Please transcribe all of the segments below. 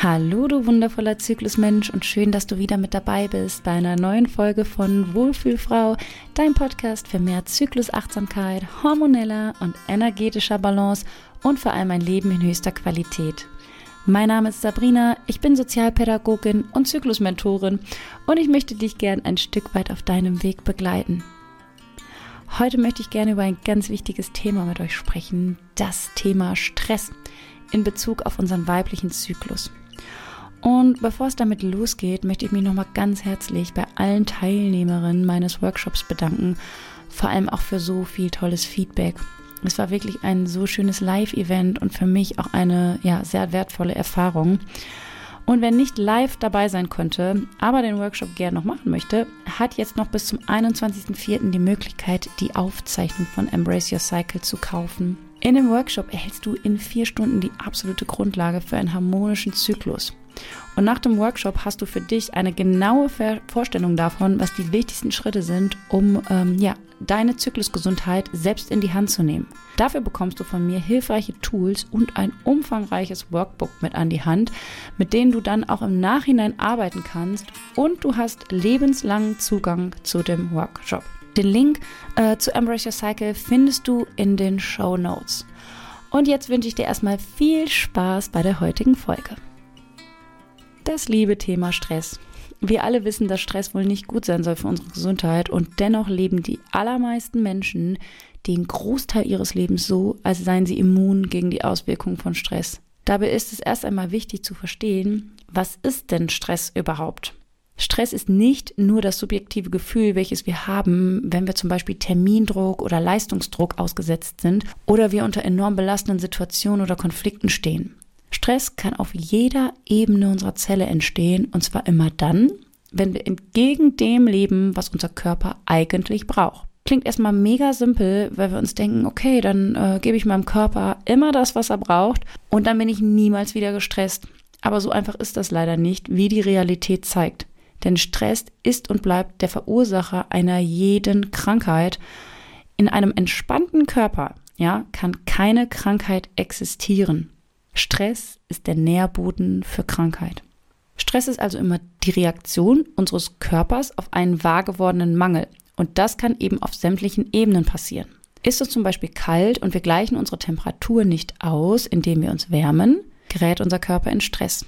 Hallo, du wundervoller Zyklusmensch und schön, dass du wieder mit dabei bist bei einer neuen Folge von Wohlfühlfrau, dein Podcast für mehr Zyklusachtsamkeit, hormoneller und energetischer Balance und vor allem ein Leben in höchster Qualität. Mein Name ist Sabrina, ich bin Sozialpädagogin und Zyklusmentorin und ich möchte dich gern ein Stück weit auf deinem Weg begleiten. Heute möchte ich gerne über ein ganz wichtiges Thema mit euch sprechen, das Thema Stress in Bezug auf unseren weiblichen Zyklus. Und bevor es damit losgeht, möchte ich mich nochmal ganz herzlich bei allen Teilnehmerinnen meines Workshops bedanken, vor allem auch für so viel tolles Feedback. Es war wirklich ein so schönes Live-Event und für mich auch eine ja, sehr wertvolle Erfahrung. Und wer nicht live dabei sein konnte, aber den Workshop gerne noch machen möchte, hat jetzt noch bis zum 21.04. die Möglichkeit, die Aufzeichnung von Embrace Your Cycle zu kaufen. In dem Workshop erhältst du in vier Stunden die absolute Grundlage für einen harmonischen Zyklus. Und nach dem Workshop hast du für dich eine genaue Vorstellung davon, was die wichtigsten Schritte sind, um ähm, ja, deine Zyklusgesundheit selbst in die Hand zu nehmen. Dafür bekommst du von mir hilfreiche Tools und ein umfangreiches Workbook mit an die Hand, mit denen du dann auch im Nachhinein arbeiten kannst und du hast lebenslangen Zugang zu dem Workshop. Den Link äh, zu Embrace Your Cycle findest du in den Show Notes. Und jetzt wünsche ich dir erstmal viel Spaß bei der heutigen Folge. Das liebe Thema Stress. Wir alle wissen, dass Stress wohl nicht gut sein soll für unsere Gesundheit und dennoch leben die allermeisten Menschen den Großteil ihres Lebens so, als seien sie immun gegen die Auswirkungen von Stress. Dabei ist es erst einmal wichtig zu verstehen, was ist denn Stress überhaupt? Stress ist nicht nur das subjektive Gefühl, welches wir haben, wenn wir zum Beispiel Termindruck oder Leistungsdruck ausgesetzt sind oder wir unter enorm belastenden Situationen oder Konflikten stehen. Stress kann auf jeder Ebene unserer Zelle entstehen und zwar immer dann, wenn wir entgegen dem leben, was unser Körper eigentlich braucht. Klingt erstmal mega simpel, weil wir uns denken, okay, dann äh, gebe ich meinem Körper immer das, was er braucht und dann bin ich niemals wieder gestresst. Aber so einfach ist das leider nicht, wie die Realität zeigt. Denn Stress ist und bleibt der Verursacher einer jeden Krankheit. In einem entspannten Körper, ja, kann keine Krankheit existieren. Stress ist der Nährboden für Krankheit. Stress ist also immer die Reaktion unseres Körpers auf einen wahr gewordenen Mangel. Und das kann eben auf sämtlichen Ebenen passieren. Ist es zum Beispiel kalt und wir gleichen unsere Temperatur nicht aus, indem wir uns wärmen, gerät unser Körper in Stress.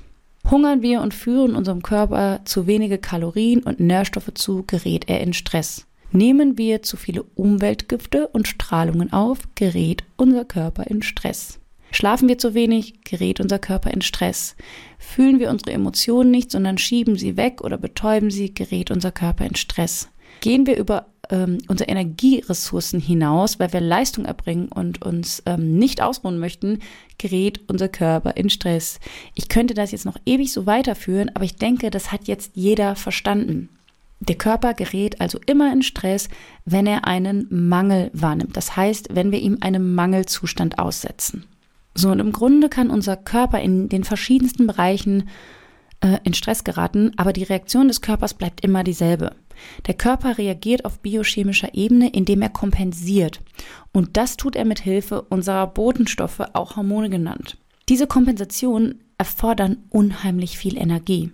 Hungern wir und führen unserem Körper zu wenige Kalorien und Nährstoffe zu, gerät er in Stress. Nehmen wir zu viele Umweltgifte und Strahlungen auf, gerät unser Körper in Stress. Schlafen wir zu wenig, gerät unser Körper in Stress. Fühlen wir unsere Emotionen nicht, sondern schieben sie weg oder betäuben sie, gerät unser Körper in Stress. Gehen wir über ähm, unsere Energieressourcen hinaus, weil wir Leistung erbringen und uns ähm, nicht ausruhen möchten, gerät unser Körper in Stress. Ich könnte das jetzt noch ewig so weiterführen, aber ich denke, das hat jetzt jeder verstanden. Der Körper gerät also immer in Stress, wenn er einen Mangel wahrnimmt. Das heißt, wenn wir ihm einem Mangelzustand aussetzen. So, und im Grunde kann unser Körper in den verschiedensten Bereichen äh, in Stress geraten, aber die Reaktion des Körpers bleibt immer dieselbe. Der Körper reagiert auf biochemischer Ebene, indem er kompensiert. Und das tut er mit Hilfe unserer Botenstoffe, auch Hormone genannt. Diese Kompensationen erfordern unheimlich viel Energie.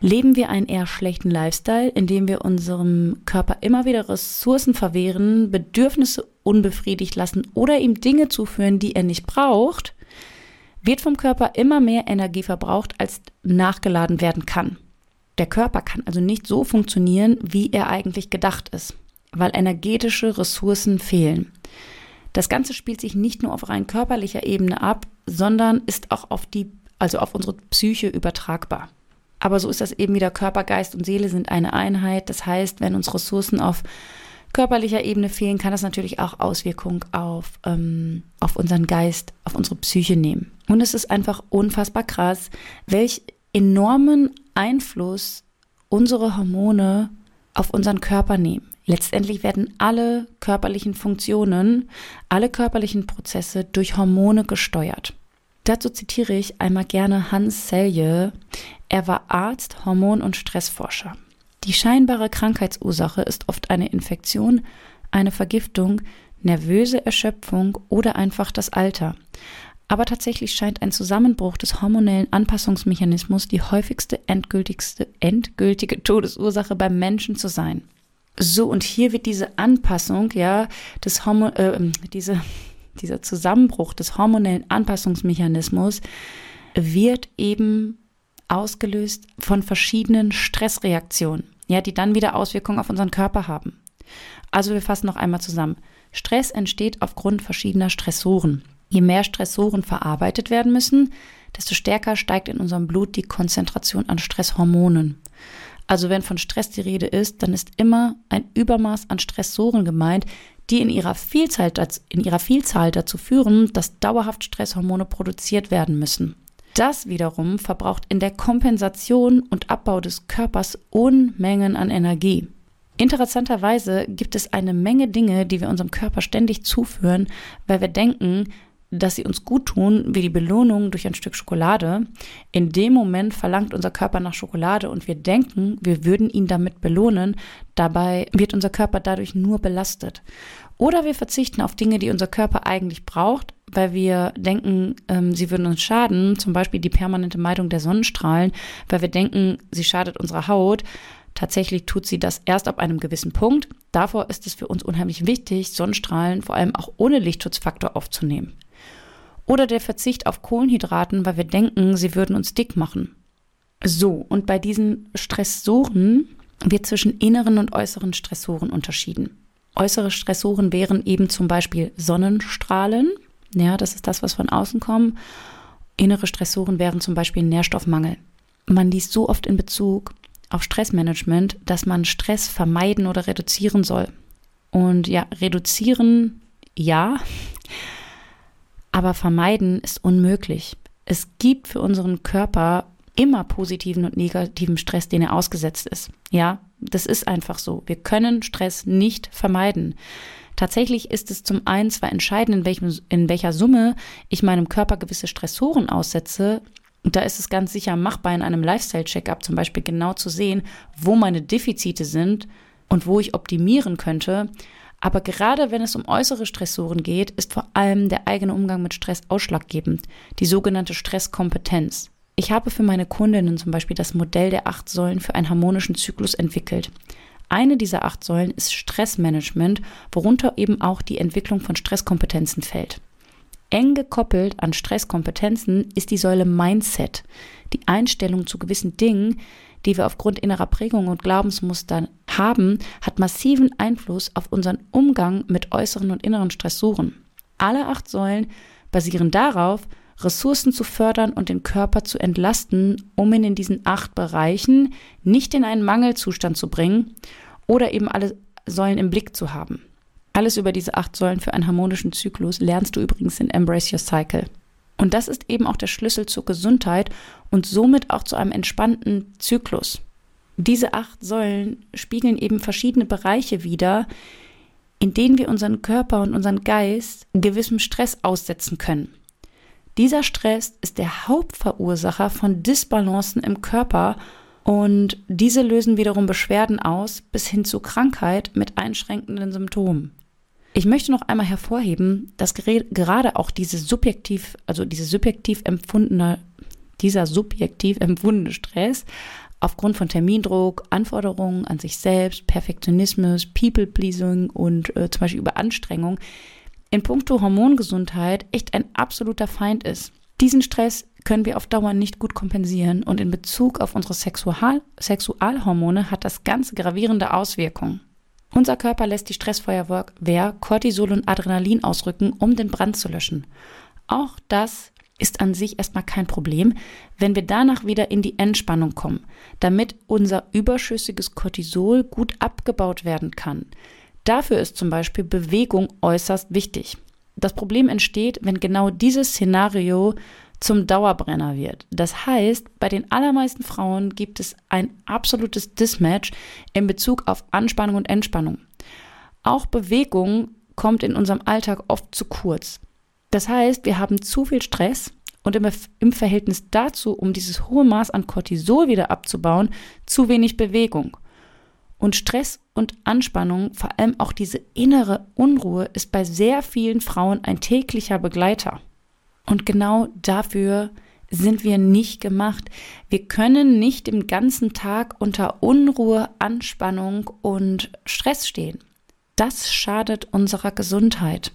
Leben wir einen eher schlechten Lifestyle, in dem wir unserem Körper immer wieder Ressourcen verwehren, Bedürfnisse unbefriedigt lassen oder ihm Dinge zuführen, die er nicht braucht, wird vom Körper immer mehr Energie verbraucht, als nachgeladen werden kann. Der Körper kann also nicht so funktionieren, wie er eigentlich gedacht ist, weil energetische Ressourcen fehlen. Das Ganze spielt sich nicht nur auf rein körperlicher Ebene ab, sondern ist auch auf die, also auf unsere Psyche übertragbar. Aber so ist das eben wieder Körper, Geist und Seele sind eine Einheit. Das heißt, wenn uns Ressourcen auf körperlicher Ebene fehlen, kann das natürlich auch Auswirkungen auf, ähm, auf unseren Geist, auf unsere Psyche nehmen. Und es ist einfach unfassbar krass, welch enormen Einfluss unsere Hormone auf unseren Körper nehmen. Letztendlich werden alle körperlichen Funktionen, alle körperlichen Prozesse durch Hormone gesteuert. Dazu zitiere ich einmal gerne Hans Selye. Er war Arzt, Hormon- und Stressforscher. Die scheinbare Krankheitsursache ist oft eine Infektion, eine Vergiftung, nervöse Erschöpfung oder einfach das Alter. Aber tatsächlich scheint ein Zusammenbruch des hormonellen Anpassungsmechanismus die häufigste endgültigste, endgültige Todesursache beim Menschen zu sein. So, und hier wird diese Anpassung, ja, des Homo, äh, diese, dieser Zusammenbruch des hormonellen Anpassungsmechanismus wird eben ausgelöst von verschiedenen Stressreaktionen, ja, die dann wieder Auswirkungen auf unseren Körper haben. Also wir fassen noch einmal zusammen. Stress entsteht aufgrund verschiedener Stressoren. Je mehr Stressoren verarbeitet werden müssen, desto stärker steigt in unserem Blut die Konzentration an Stresshormonen. Also wenn von Stress die Rede ist, dann ist immer ein Übermaß an Stressoren gemeint, die in ihrer Vielzahl, in ihrer Vielzahl dazu führen, dass dauerhaft Stresshormone produziert werden müssen. Das wiederum verbraucht in der Kompensation und Abbau des Körpers Unmengen an Energie. Interessanterweise gibt es eine Menge Dinge, die wir unserem Körper ständig zuführen, weil wir denken, dass sie uns gut tun, wie die Belohnung durch ein Stück Schokolade. In dem Moment verlangt unser Körper nach Schokolade und wir denken, wir würden ihn damit belohnen. Dabei wird unser Körper dadurch nur belastet. Oder wir verzichten auf Dinge, die unser Körper eigentlich braucht, weil wir denken, ähm, sie würden uns schaden. Zum Beispiel die permanente Meidung der Sonnenstrahlen, weil wir denken, sie schadet unserer Haut. Tatsächlich tut sie das erst ab einem gewissen Punkt. Davor ist es für uns unheimlich wichtig, Sonnenstrahlen vor allem auch ohne Lichtschutzfaktor aufzunehmen. Oder der Verzicht auf Kohlenhydraten, weil wir denken, sie würden uns dick machen. So, und bei diesen Stressoren wird zwischen inneren und äußeren Stressoren unterschieden. Äußere Stressoren wären eben zum Beispiel Sonnenstrahlen, ja, das ist das, was von außen kommt. Innere Stressoren wären zum Beispiel Nährstoffmangel. Man liest so oft in Bezug auf Stressmanagement, dass man Stress vermeiden oder reduzieren soll. Und ja, reduzieren, ja, aber vermeiden ist unmöglich. Es gibt für unseren Körper immer positiven und negativen Stress, den er ausgesetzt ist. Ja, das ist einfach so. Wir können Stress nicht vermeiden. Tatsächlich ist es zum einen zwar entscheidend, in, welchem, in welcher Summe ich meinem Körper gewisse Stressoren aussetze. Und da ist es ganz sicher machbar, in einem Lifestyle-Checkup zum Beispiel genau zu sehen, wo meine Defizite sind und wo ich optimieren könnte. Aber gerade wenn es um äußere Stressoren geht, ist vor allem der eigene Umgang mit Stress ausschlaggebend, die sogenannte Stresskompetenz. Ich habe für meine Kundinnen zum Beispiel das Modell der acht Säulen für einen harmonischen Zyklus entwickelt. Eine dieser acht Säulen ist Stressmanagement, worunter eben auch die Entwicklung von Stresskompetenzen fällt. Eng gekoppelt an Stresskompetenzen ist die Säule Mindset, die Einstellung zu gewissen Dingen, die wir aufgrund innerer Prägung und Glaubensmustern haben, hat massiven Einfluss auf unseren Umgang mit äußeren und inneren Stressoren. Alle acht Säulen basieren darauf, Ressourcen zu fördern und den Körper zu entlasten, um ihn in diesen acht Bereichen nicht in einen Mangelzustand zu bringen oder eben alle Säulen im Blick zu haben. Alles über diese acht Säulen für einen harmonischen Zyklus lernst du übrigens in Embrace Your Cycle. Und das ist eben auch der Schlüssel zur Gesundheit und somit auch zu einem entspannten Zyklus. Diese acht Säulen spiegeln eben verschiedene Bereiche wider, in denen wir unseren Körper und unseren Geist gewissem Stress aussetzen können. Dieser Stress ist der Hauptverursacher von Disbalancen im Körper und diese lösen wiederum Beschwerden aus bis hin zu Krankheit mit einschränkenden Symptomen. Ich möchte noch einmal hervorheben, dass gerade auch diese subjektiv, also diese subjektiv empfundene, dieser subjektiv empfundene Stress aufgrund von Termindruck, Anforderungen an sich selbst, Perfektionismus, People-Pleasing und äh, zum Beispiel Überanstrengung in puncto Hormongesundheit echt ein absoluter Feind ist. Diesen Stress können wir auf Dauer nicht gut kompensieren und in Bezug auf unsere Sexual Sexualhormone hat das ganz gravierende Auswirkungen. Unser Körper lässt die Stressfeuerwehr Cortisol und Adrenalin ausrücken, um den Brand zu löschen. Auch das ist an sich erstmal kein Problem, wenn wir danach wieder in die Entspannung kommen, damit unser überschüssiges Cortisol gut abgebaut werden kann. Dafür ist zum Beispiel Bewegung äußerst wichtig. Das Problem entsteht, wenn genau dieses Szenario zum Dauerbrenner wird. Das heißt, bei den allermeisten Frauen gibt es ein absolutes Dismatch in Bezug auf Anspannung und Entspannung. Auch Bewegung kommt in unserem Alltag oft zu kurz. Das heißt, wir haben zu viel Stress und im, Verhältnis dazu, um dieses hohe Maß an Cortisol wieder abzubauen, zu wenig Bewegung. Und Stress und Anspannung, vor allem auch diese innere Unruhe, ist bei sehr vielen Frauen ein täglicher Begleiter. Und genau dafür sind wir nicht gemacht. Wir können nicht den ganzen Tag unter Unruhe, Anspannung und Stress stehen. Das schadet unserer Gesundheit.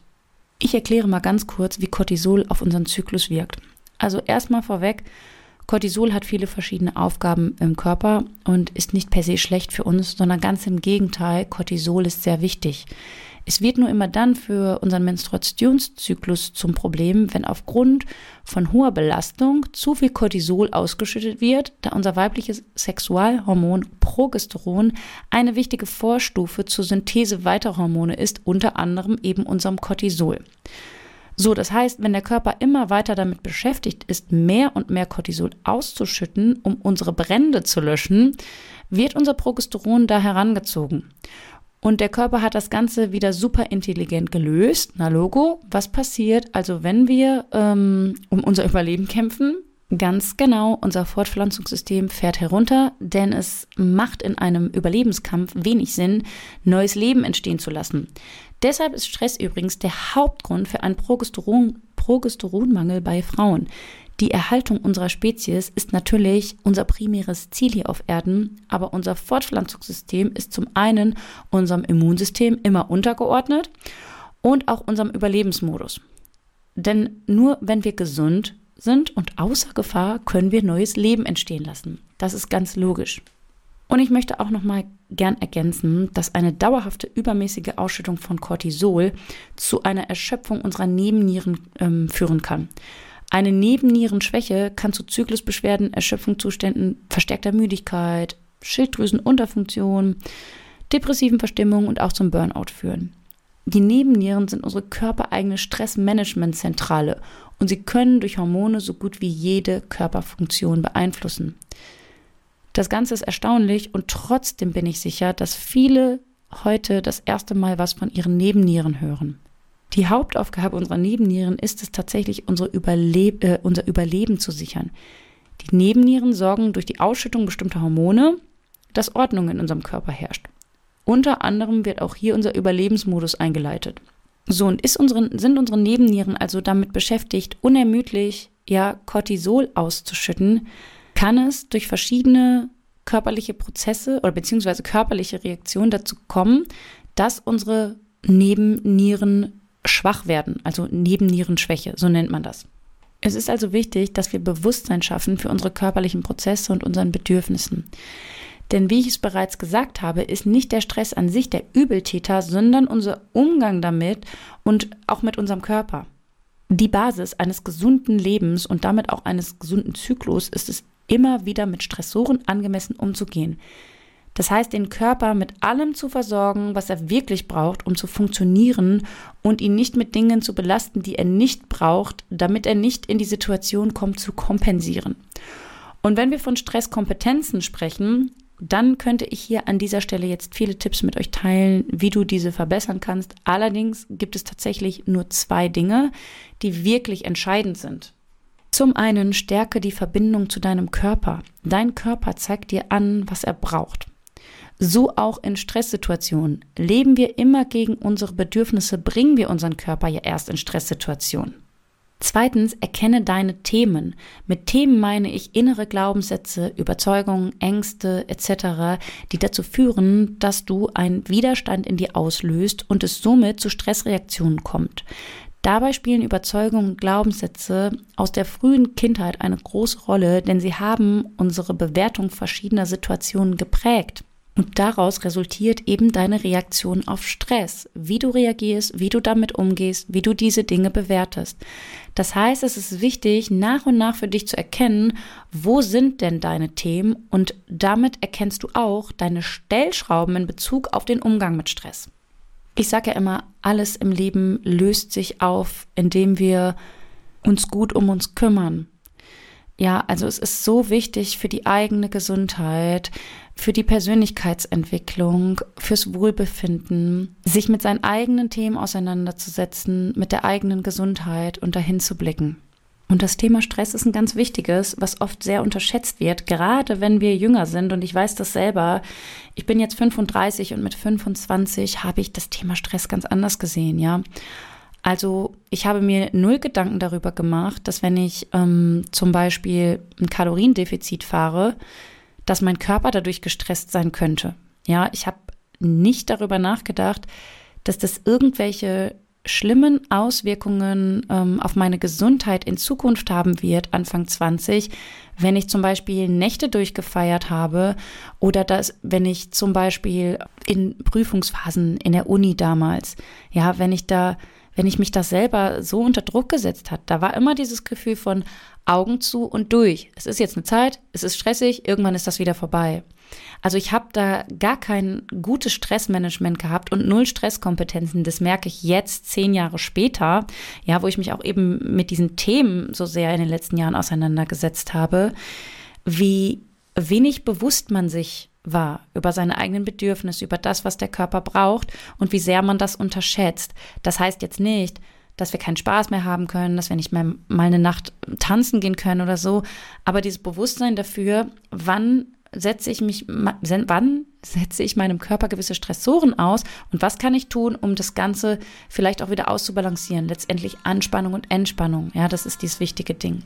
Ich erkläre mal ganz kurz, wie Cortisol auf unseren Zyklus wirkt. Also erstmal vorweg, Cortisol hat viele verschiedene Aufgaben im Körper und ist nicht per se schlecht für uns, sondern ganz im Gegenteil, Cortisol ist sehr wichtig. Es wird nur immer dann für unseren Menstruationszyklus zum Problem, wenn aufgrund von hoher Belastung zu viel Cortisol ausgeschüttet wird, da unser weibliches Sexualhormon Progesteron eine wichtige Vorstufe zur Synthese weiterer Hormone ist, unter anderem eben unserem Cortisol. So, das heißt, wenn der Körper immer weiter damit beschäftigt ist, mehr und mehr Cortisol auszuschütten, um unsere Brände zu löschen, wird unser Progesteron da herangezogen. Und der Körper hat das Ganze wieder super intelligent gelöst. Na Logo, was passiert also, wenn wir ähm, um unser Überleben kämpfen? Ganz genau, unser Fortpflanzungssystem fährt herunter, denn es macht in einem Überlebenskampf wenig Sinn, neues Leben entstehen zu lassen. Deshalb ist Stress übrigens der Hauptgrund für einen Progesteron, Progesteronmangel bei Frauen. Die Erhaltung unserer Spezies ist natürlich unser primäres Ziel hier auf Erden, aber unser Fortpflanzungssystem ist zum einen unserem Immunsystem immer untergeordnet und auch unserem Überlebensmodus. Denn nur wenn wir gesund sind und außer Gefahr, können wir neues Leben entstehen lassen. Das ist ganz logisch. Und ich möchte auch noch mal gern ergänzen, dass eine dauerhafte übermäßige Ausschüttung von Cortisol zu einer Erschöpfung unserer Nebennieren ähm, führen kann. Eine Nebennierenschwäche kann zu Zyklusbeschwerden, Erschöpfungszuständen, verstärkter Müdigkeit, Schilddrüsenunterfunktion, depressiven Verstimmungen und auch zum Burnout führen. Die Nebennieren sind unsere körpereigene Stressmanagementzentrale und sie können durch Hormone so gut wie jede Körperfunktion beeinflussen. Das Ganze ist erstaunlich und trotzdem bin ich sicher, dass viele heute das erste Mal was von ihren Nebennieren hören. Die Hauptaufgabe unserer Nebennieren ist es tatsächlich, unsere Überleb äh, unser Überleben zu sichern. Die Nebennieren sorgen durch die Ausschüttung bestimmter Hormone, dass Ordnung in unserem Körper herrscht. Unter anderem wird auch hier unser Überlebensmodus eingeleitet. So, und unsere, sind unsere Nebennieren also damit beschäftigt, unermüdlich ja Cortisol auszuschütten, kann es durch verschiedene körperliche Prozesse oder beziehungsweise körperliche Reaktionen dazu kommen, dass unsere Nebennieren schwach werden, also Nebennierenschwäche, so nennt man das. Es ist also wichtig, dass wir Bewusstsein schaffen für unsere körperlichen Prozesse und unseren Bedürfnissen. Denn wie ich es bereits gesagt habe, ist nicht der Stress an sich der Übeltäter, sondern unser Umgang damit und auch mit unserem Körper. Die Basis eines gesunden Lebens und damit auch eines gesunden Zyklus ist es immer wieder mit Stressoren angemessen umzugehen. Das heißt, den Körper mit allem zu versorgen, was er wirklich braucht, um zu funktionieren und ihn nicht mit Dingen zu belasten, die er nicht braucht, damit er nicht in die Situation kommt, zu kompensieren. Und wenn wir von Stresskompetenzen sprechen, dann könnte ich hier an dieser Stelle jetzt viele Tipps mit euch teilen, wie du diese verbessern kannst. Allerdings gibt es tatsächlich nur zwei Dinge, die wirklich entscheidend sind. Zum einen stärke die Verbindung zu deinem Körper. Dein Körper zeigt dir an, was er braucht. So auch in Stresssituationen. Leben wir immer gegen unsere Bedürfnisse, bringen wir unseren Körper ja erst in Stresssituationen. Zweitens, erkenne deine Themen. Mit Themen meine ich innere Glaubenssätze, Überzeugungen, Ängste etc., die dazu führen, dass du einen Widerstand in dir auslöst und es somit zu Stressreaktionen kommt. Dabei spielen Überzeugungen und Glaubenssätze aus der frühen Kindheit eine große Rolle, denn sie haben unsere Bewertung verschiedener Situationen geprägt. Und daraus resultiert eben deine Reaktion auf Stress, wie du reagierst, wie du damit umgehst, wie du diese Dinge bewertest. Das heißt, es ist wichtig, nach und nach für dich zu erkennen, wo sind denn deine Themen und damit erkennst du auch deine Stellschrauben in Bezug auf den Umgang mit Stress. Ich sage ja immer, alles im Leben löst sich auf, indem wir uns gut um uns kümmern. Ja, also es ist so wichtig für die eigene Gesundheit, für die Persönlichkeitsentwicklung, fürs Wohlbefinden, sich mit seinen eigenen Themen auseinanderzusetzen, mit der eigenen Gesundheit und dahin zu blicken. Und das Thema Stress ist ein ganz wichtiges, was oft sehr unterschätzt wird, gerade wenn wir jünger sind. Und ich weiß das selber. Ich bin jetzt 35 und mit 25 habe ich das Thema Stress ganz anders gesehen, ja. Also ich habe mir null Gedanken darüber gemacht, dass wenn ich ähm, zum Beispiel ein Kaloriendefizit fahre, dass mein Körper dadurch gestresst sein könnte. Ja, ich habe nicht darüber nachgedacht, dass das irgendwelche schlimmen Auswirkungen ähm, auf meine Gesundheit in Zukunft haben wird, Anfang 20, wenn ich zum Beispiel Nächte durchgefeiert habe oder dass, wenn ich zum Beispiel in Prüfungsphasen in der Uni damals, ja, wenn ich da wenn ich mich das selber so unter Druck gesetzt hat, da war immer dieses Gefühl von Augen zu und durch. Es ist jetzt eine Zeit, es ist stressig, irgendwann ist das wieder vorbei. Also ich habe da gar kein gutes Stressmanagement gehabt und null Stresskompetenzen. Das merke ich jetzt zehn Jahre später, ja, wo ich mich auch eben mit diesen Themen so sehr in den letzten Jahren auseinandergesetzt habe, wie wenig bewusst man sich war, über seine eigenen Bedürfnisse, über das, was der Körper braucht und wie sehr man das unterschätzt. Das heißt jetzt nicht, dass wir keinen Spaß mehr haben können, dass wir nicht mehr mal eine Nacht tanzen gehen können oder so, aber dieses Bewusstsein dafür, wann setze ich mich, wann setze ich meinem Körper gewisse Stressoren aus und was kann ich tun, um das Ganze vielleicht auch wieder auszubalancieren? Letztendlich Anspannung und Entspannung. Ja, das ist dieses wichtige Ding.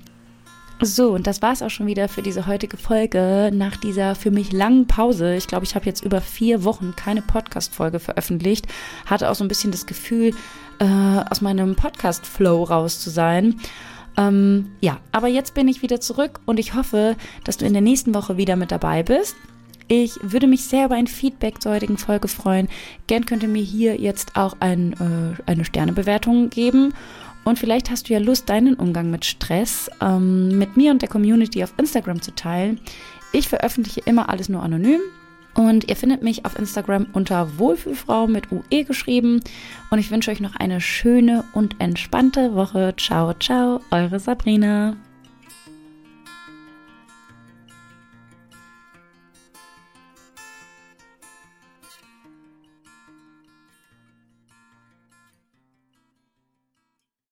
So, und das war es auch schon wieder für diese heutige Folge. Nach dieser für mich langen Pause, ich glaube, ich habe jetzt über vier Wochen keine Podcast-Folge veröffentlicht, hatte auch so ein bisschen das Gefühl, äh, aus meinem Podcast-Flow raus zu sein. Ähm, ja, aber jetzt bin ich wieder zurück und ich hoffe, dass du in der nächsten Woche wieder mit dabei bist. Ich würde mich sehr über ein Feedback zur heutigen Folge freuen. Gern könnt ihr mir hier jetzt auch ein, äh, eine Sternebewertung geben. Und vielleicht hast du ja Lust, deinen Umgang mit Stress ähm, mit mir und der Community auf Instagram zu teilen. Ich veröffentliche immer alles nur anonym. Und ihr findet mich auf Instagram unter Wohlfühlfrau mit UE geschrieben. Und ich wünsche euch noch eine schöne und entspannte Woche. Ciao, ciao, eure Sabrina.